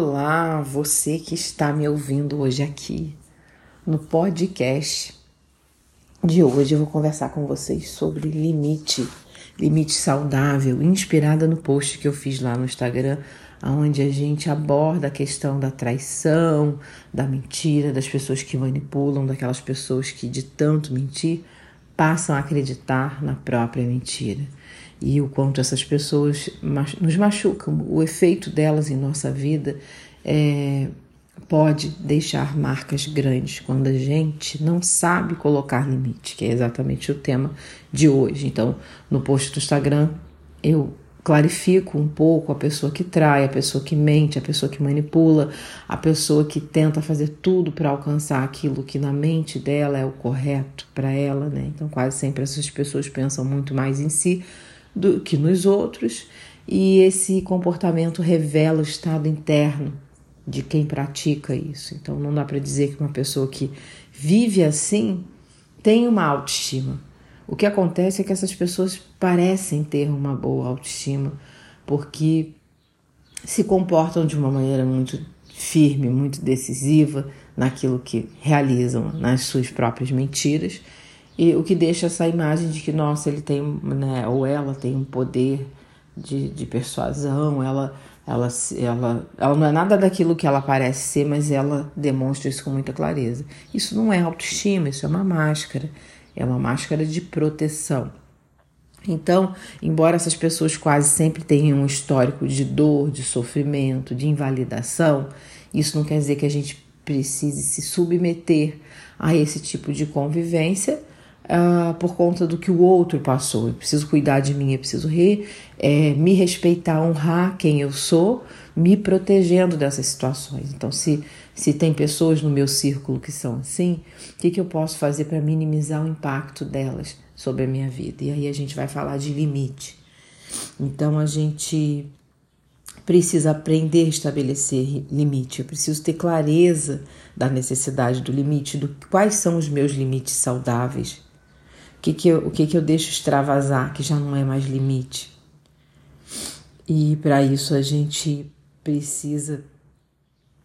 Olá, você que está me ouvindo hoje aqui no podcast de hoje. Eu vou conversar com vocês sobre limite, limite saudável, inspirada no post que eu fiz lá no Instagram, onde a gente aborda a questão da traição, da mentira, das pessoas que manipulam, daquelas pessoas que de tanto mentir passam a acreditar na própria mentira e o quanto essas pessoas nos machucam. O efeito delas em nossa vida é, pode deixar marcas grandes quando a gente não sabe colocar limite, que é exatamente o tema de hoje. Então, no post do Instagram, eu clarifico um pouco a pessoa que trai, a pessoa que mente, a pessoa que manipula, a pessoa que tenta fazer tudo para alcançar aquilo que na mente dela é o correto para ela, né? Então, quase sempre essas pessoas pensam muito mais em si do que nos outros, e esse comportamento revela o estado interno de quem pratica isso. Então não dá para dizer que uma pessoa que vive assim tem uma autoestima. O que acontece é que essas pessoas parecem ter uma boa autoestima porque se comportam de uma maneira muito firme, muito decisiva naquilo que realizam, nas suas próprias mentiras e o que deixa essa imagem de que, nossa, ele tem, né, ou ela tem um poder de, de persuasão, ela, ela, ela, ela não é nada daquilo que ela parece ser, mas ela demonstra isso com muita clareza. Isso não é autoestima, isso é uma máscara, é uma máscara de proteção. Então, embora essas pessoas quase sempre tenham um histórico de dor, de sofrimento, de invalidação, isso não quer dizer que a gente precise se submeter a esse tipo de convivência uh, por conta do que o outro passou. Eu preciso cuidar de mim, eu preciso re, é, me respeitar, honrar quem eu sou, me protegendo dessas situações. Então, se, se tem pessoas no meu círculo que são assim, o que, que eu posso fazer para minimizar o impacto delas sobre a minha vida? E aí a gente vai falar de limite. Então, a gente precisa aprender a estabelecer limite. Eu preciso ter clareza da necessidade do limite, do quais são os meus limites saudáveis que que eu, o que, que eu deixo extravasar, que já não é mais limite. E para isso a gente precisa,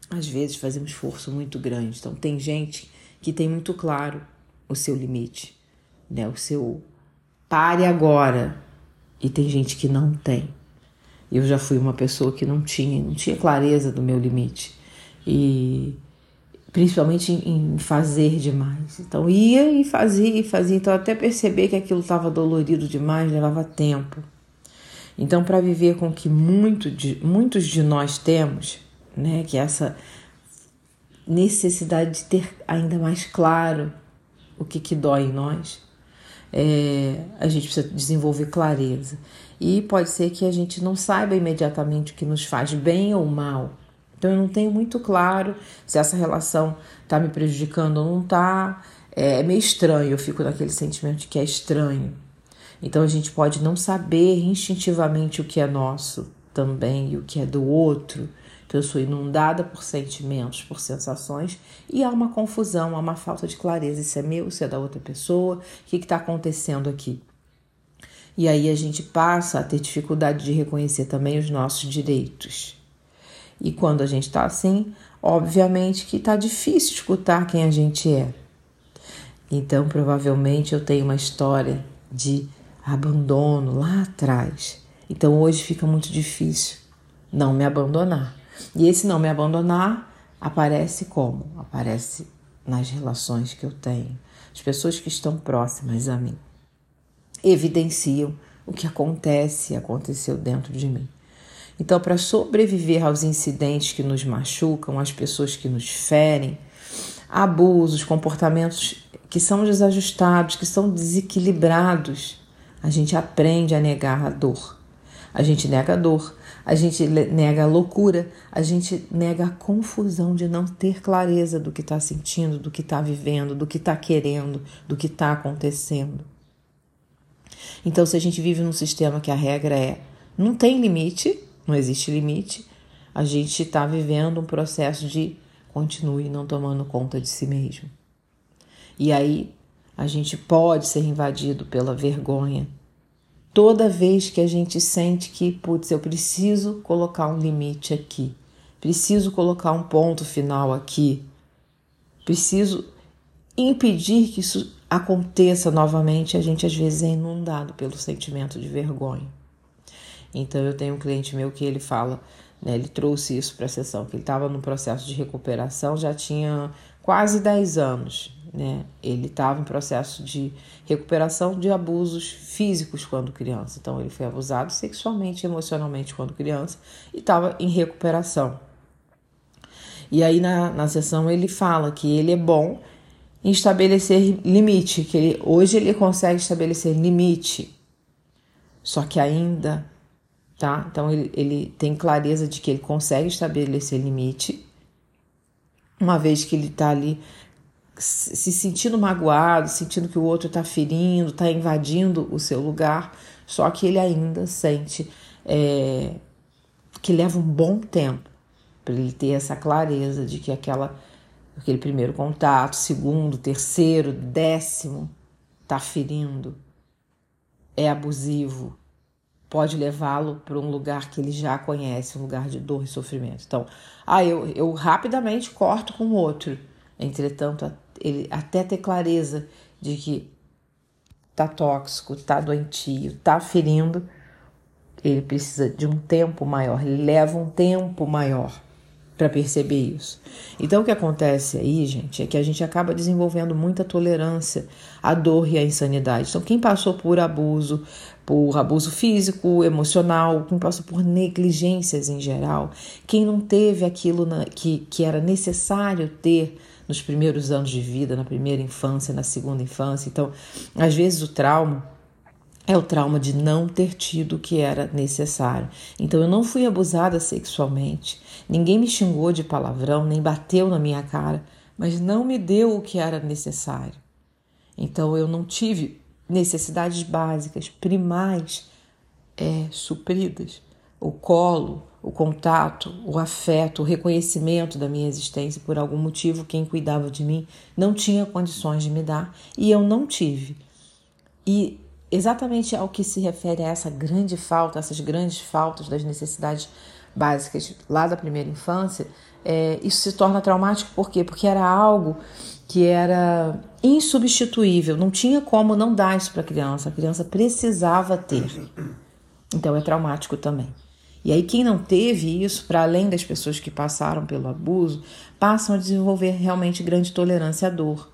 às vezes, fazer um esforço muito grande. Então, tem gente que tem muito claro o seu limite, né? o seu pare agora, e tem gente que não tem. Eu já fui uma pessoa que não tinha, não tinha clareza do meu limite. E principalmente em fazer demais. Então ia e fazia e fazia, então até perceber que aquilo estava dolorido demais levava tempo. Então para viver com que muito de, muitos de nós temos, né, que é essa necessidade de ter ainda mais claro o que, que dói em nós, é, a gente precisa desenvolver clareza. E pode ser que a gente não saiba imediatamente o que nos faz bem ou mal, então eu não tenho muito claro se essa relação está me prejudicando ou não está. É, é meio estranho, eu fico naquele sentimento de que é estranho. Então a gente pode não saber instintivamente o que é nosso também e o que é do outro. Então eu sou inundada por sentimentos, por sensações e há uma confusão, há uma falta de clareza. Isso é meu, isso é da outra pessoa, o que está acontecendo aqui? E aí a gente passa a ter dificuldade de reconhecer também os nossos direitos. E quando a gente está assim, obviamente que está difícil escutar quem a gente é. Então, provavelmente eu tenho uma história de abandono lá atrás. Então, hoje fica muito difícil não me abandonar. E esse não me abandonar aparece como? Aparece nas relações que eu tenho. As pessoas que estão próximas a mim evidenciam o que acontece, aconteceu dentro de mim. Então, para sobreviver aos incidentes que nos machucam, às pessoas que nos ferem, abusos, comportamentos que são desajustados, que são desequilibrados, a gente aprende a negar a dor. A gente nega a dor, a gente nega a loucura, a gente nega a confusão de não ter clareza do que está sentindo, do que está vivendo, do que está querendo, do que está acontecendo. Então, se a gente vive num sistema que a regra é não tem limite, não existe limite, a gente está vivendo um processo de continue não tomando conta de si mesmo. E aí a gente pode ser invadido pela vergonha. Toda vez que a gente sente que, putz, eu preciso colocar um limite aqui, preciso colocar um ponto final aqui, preciso impedir que isso aconteça novamente. A gente às vezes é inundado pelo sentimento de vergonha. Então eu tenho um cliente meu que ele fala, né, ele trouxe isso para a sessão, que ele estava no processo de recuperação, já tinha quase 10 anos. Né? Ele estava em processo de recuperação de abusos físicos quando criança. Então, ele foi abusado sexualmente e emocionalmente quando criança e estava em recuperação. E aí, na, na sessão, ele fala que ele é bom em estabelecer limite, que ele, hoje ele consegue estabelecer limite, só que ainda, tá? Então, ele, ele tem clareza de que ele consegue estabelecer limite, uma vez que ele está ali se sentindo magoado, sentindo que o outro está ferindo, está invadindo o seu lugar, só que ele ainda sente é, que leva um bom tempo para ele ter essa clareza de que aquela, aquele primeiro contato, segundo, terceiro, décimo, está ferindo, é abusivo, pode levá-lo para um lugar que ele já conhece, um lugar de dor e sofrimento. Então, ah, eu, eu rapidamente corto com o outro. Entretanto, ele até ter clareza de que tá tóxico, tá doentio, tá ferindo, ele precisa de um tempo maior, ele leva um tempo maior para perceber isso. Então o que acontece aí, gente, é que a gente acaba desenvolvendo muita tolerância à dor e à insanidade. Então quem passou por abuso, por abuso físico, emocional, quem passou por negligências em geral, quem não teve aquilo na, que, que era necessário ter nos primeiros anos de vida, na primeira infância, na segunda infância. Então, às vezes o trauma é o trauma de não ter tido o que era necessário. Então, eu não fui abusada sexualmente, ninguém me xingou de palavrão, nem bateu na minha cara, mas não me deu o que era necessário. Então, eu não tive necessidades básicas, primais, é, supridas. O colo, o contato, o afeto, o reconhecimento da minha existência por algum motivo, quem cuidava de mim não tinha condições de me dar e eu não tive. E exatamente ao que se refere a essa grande falta, essas grandes faltas das necessidades básicas lá da primeira infância, é, isso se torna traumático por quê? Porque era algo que era insubstituível, não tinha como não dar isso para a criança, a criança precisava ter. Então é traumático também. E aí, quem não teve isso, para além das pessoas que passaram pelo abuso, passam a desenvolver realmente grande tolerância à dor.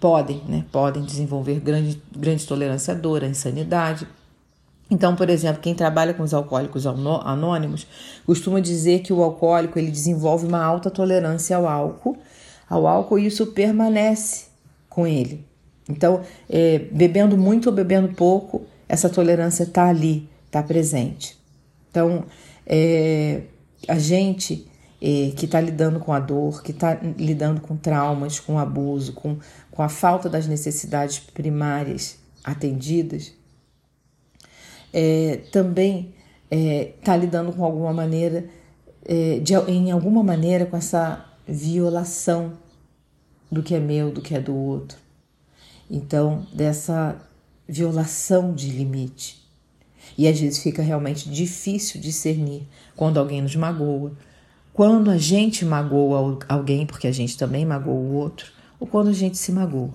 Podem, né? Podem desenvolver grande, grande tolerância à dor, à insanidade. Então, por exemplo, quem trabalha com os alcoólicos anônimos costuma dizer que o alcoólico ele desenvolve uma alta tolerância ao álcool, ao álcool e isso permanece com ele. Então, é, bebendo muito ou bebendo pouco, essa tolerância está ali, está presente. Então, é, a gente que está lidando com a dor, que está lidando com traumas, com abuso, com, com a falta das necessidades primárias atendidas, é, também está é, lidando com alguma maneira, é, de, em alguma maneira, com essa violação do que é meu, do que é do outro. Então, dessa violação de limite. E às vezes fica realmente difícil discernir quando alguém nos magoa, quando a gente magoa alguém, porque a gente também magoa o outro, ou quando a gente se magoa.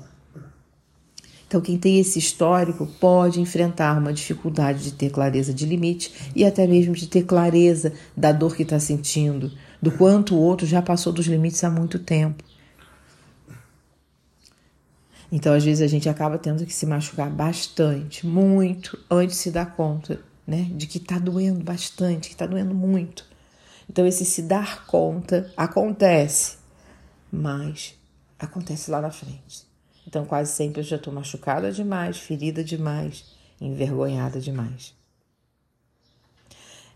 Então, quem tem esse histórico pode enfrentar uma dificuldade de ter clareza de limite e até mesmo de ter clareza da dor que está sentindo, do quanto o outro já passou dos limites há muito tempo. Então, às vezes, a gente acaba tendo que se machucar bastante, muito, antes de se dar conta, né? De que tá doendo bastante, que tá doendo muito. Então, esse se dar conta acontece, mas acontece lá na frente. Então, quase sempre eu já tô machucada demais, ferida demais, envergonhada demais.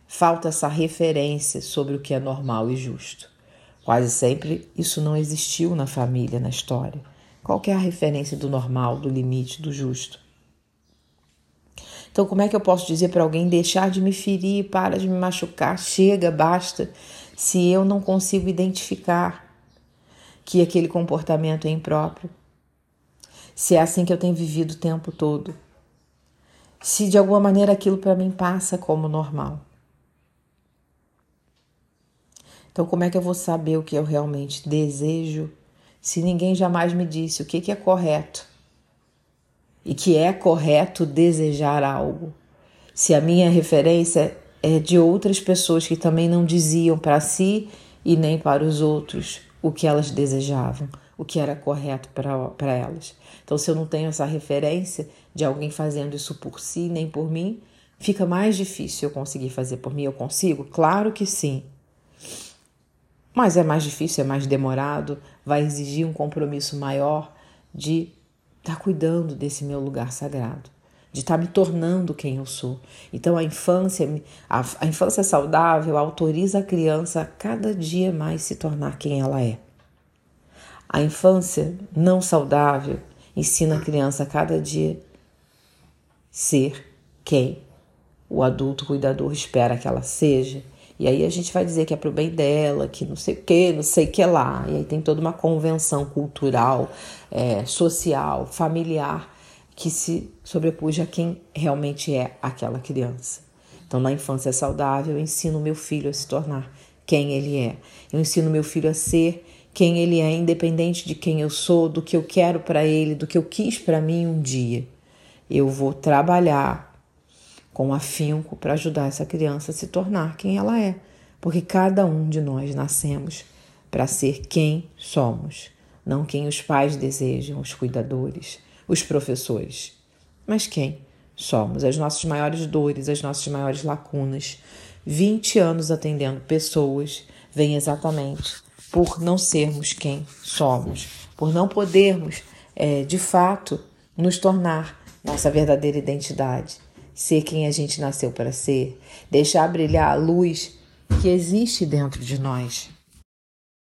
Falta essa referência sobre o que é normal e justo. Quase sempre isso não existiu na família, na história. Qual é a referência do normal, do limite, do justo? Então, como é que eu posso dizer para alguém deixar de me ferir, para de me machucar, chega, basta, se eu não consigo identificar que aquele comportamento é impróprio? Se é assim que eu tenho vivido o tempo todo? Se de alguma maneira aquilo para mim passa como normal? Então, como é que eu vou saber o que eu realmente desejo se ninguém jamais me disse o que, que é correto? E que é correto desejar algo? Se a minha referência é de outras pessoas que também não diziam para si e nem para os outros o que elas desejavam, o que era correto para elas. Então, se eu não tenho essa referência de alguém fazendo isso por si nem por mim, fica mais difícil eu conseguir fazer por mim. Eu consigo? Claro que sim. Mas é mais difícil, é mais demorado, vai exigir um compromisso maior de estar tá cuidando desse meu lugar sagrado, de estar tá me tornando quem eu sou. Então a infância, a, a infância saudável autoriza a criança a cada dia mais se tornar quem ela é. A infância não saudável ensina a criança a cada dia ser quem o adulto cuidador espera que ela seja e aí a gente vai dizer que é pro bem dela, que não sei o que, não sei o que lá. E aí tem toda uma convenção cultural, é, social, familiar, que se sobrepuja a quem realmente é aquela criança. Então, na infância saudável, eu ensino meu filho a se tornar quem ele é. Eu ensino meu filho a ser quem ele é, independente de quem eu sou, do que eu quero para ele, do que eu quis para mim um dia. Eu vou trabalhar com afinco para ajudar essa criança a se tornar quem ela é, porque cada um de nós nascemos para ser quem somos, não quem os pais desejam, os cuidadores, os professores, mas quem somos, as nossas maiores dores, as nossas maiores lacunas. 20 anos atendendo pessoas vem exatamente por não sermos quem somos, por não podermos, é, de fato, nos tornar nossa verdadeira identidade ser quem a gente nasceu para ser, deixar brilhar a luz que existe dentro de nós.